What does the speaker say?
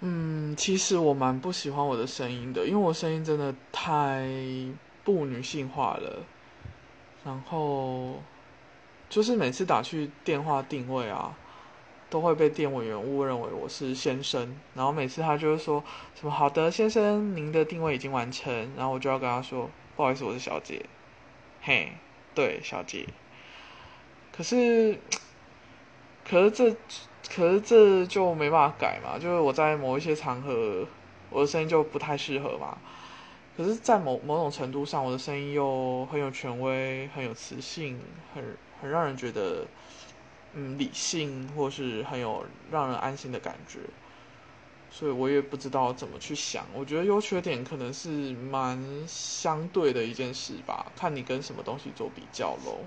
嗯，其实我蛮不喜欢我的声音的，因为我声音真的太不女性化了。然后就是每次打去电话定位啊，都会被店委员误认为我是先生。然后每次他就会说什么“好的，先生，您的定位已经完成”，然后我就要跟他说：“不好意思，我是小姐。”嘿，对，小姐。可是，可是这。可是这就没办法改嘛，就是我在某一些场合，我的声音就不太适合嘛。可是，在某某种程度上，我的声音又很有权威，很有磁性，很很让人觉得，嗯，理性，或是很有让人安心的感觉。所以我也不知道怎么去想。我觉得优缺点可能是蛮相对的一件事吧，看你跟什么东西做比较喽。